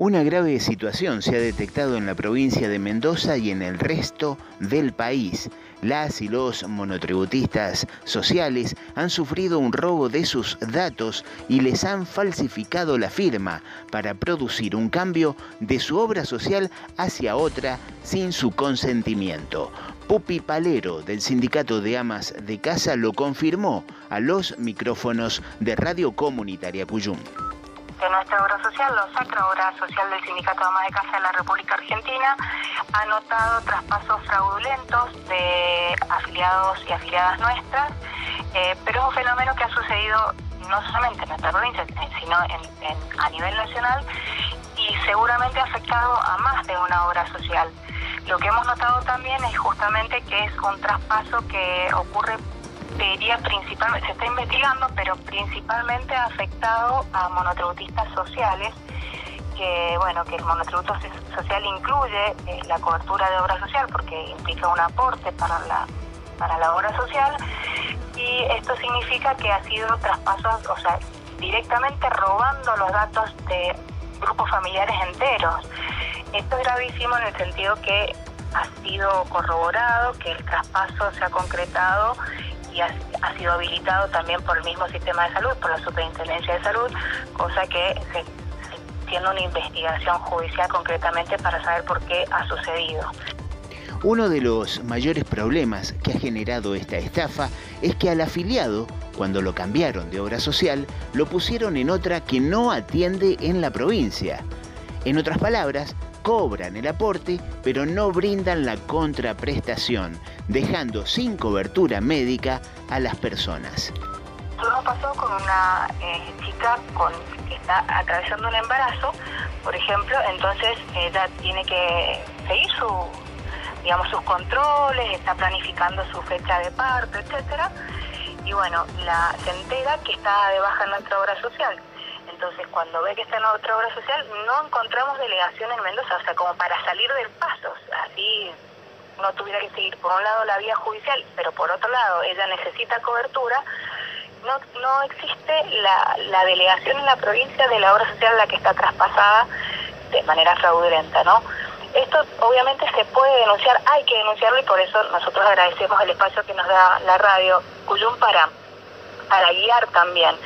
Una grave situación se ha detectado en la provincia de Mendoza y en el resto del país. Las y los monotributistas sociales han sufrido un robo de sus datos y les han falsificado la firma para producir un cambio de su obra social hacia otra sin su consentimiento. Pupi Palero del Sindicato de Amas de Casa lo confirmó a los micrófonos de Radio Comunitaria Cuyum de nuestra obra social, la Sacra Obra Social del Sindicato de Amas de Casa de la República Argentina, ha notado traspasos fraudulentos de afiliados y afiliadas nuestras, eh, pero es un fenómeno que ha sucedido no solamente en nuestra provincia, sino a nivel nacional y seguramente ha afectado a más de una obra social. Lo que hemos notado también es justamente que es un traspaso que ocurre diría principalmente, se está investigando, pero principalmente ha afectado a monotributistas sociales, que bueno, que el monotributo social incluye eh, la cobertura de obra social porque implica un aporte para la, para la obra social, y esto significa que ha sido traspasos, o sea, directamente robando los datos de grupos familiares enteros. Esto es gravísimo en el sentido que ha sido corroborado, que el traspaso se ha concretado ha, sido habilitado también por el mismo sistema de salud, por la Superintendencia de Salud, cosa que se, tiene una investigación judicial concretamente para saber por qué ha sucedido. Uno de los mayores problemas que ha generado esta estafa es que al afiliado, cuando lo cambiaron de obra social, lo pusieron en otra que no atiende en la provincia. En otras palabras, cobran el aporte, pero no brindan la contraprestación, dejando sin cobertura médica a las personas. Esto pasó con una eh, chica con, que está atravesando un embarazo, por ejemplo, entonces ella tiene que seguir su, digamos, sus controles, está planificando su fecha de parto, etcétera, y bueno, la, se entera que está de baja en nuestra obra social entonces, cuando ve que está en otra obra social, no encontramos delegación en Mendoza, o sea, como para salir del paso, así no tuviera que seguir por un lado la vía judicial, pero por otro lado ella necesita cobertura, no, no existe la, delegación en la provincia de la obra social la que está traspasada de manera fraudulenta, ¿no? Esto obviamente se puede denunciar, hay que denunciarlo y por eso nosotros agradecemos el espacio que nos da la radio Cuyum para, para guiar también.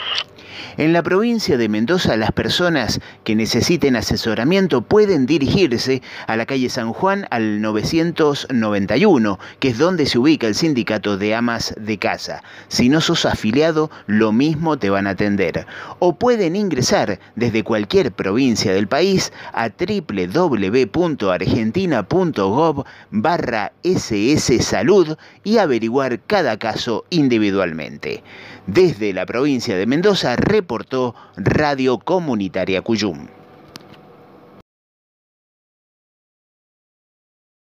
En la provincia de Mendoza, las personas que necesiten asesoramiento pueden dirigirse a la calle San Juan al 991, que es donde se ubica el sindicato de amas de casa. Si no sos afiliado, lo mismo te van a atender. O pueden ingresar desde cualquier provincia del país a www.argentina.gov barra SS Salud y averiguar cada caso individualmente. Desde la provincia de Mendoza, reportó Radio Comunitaria Cuyum.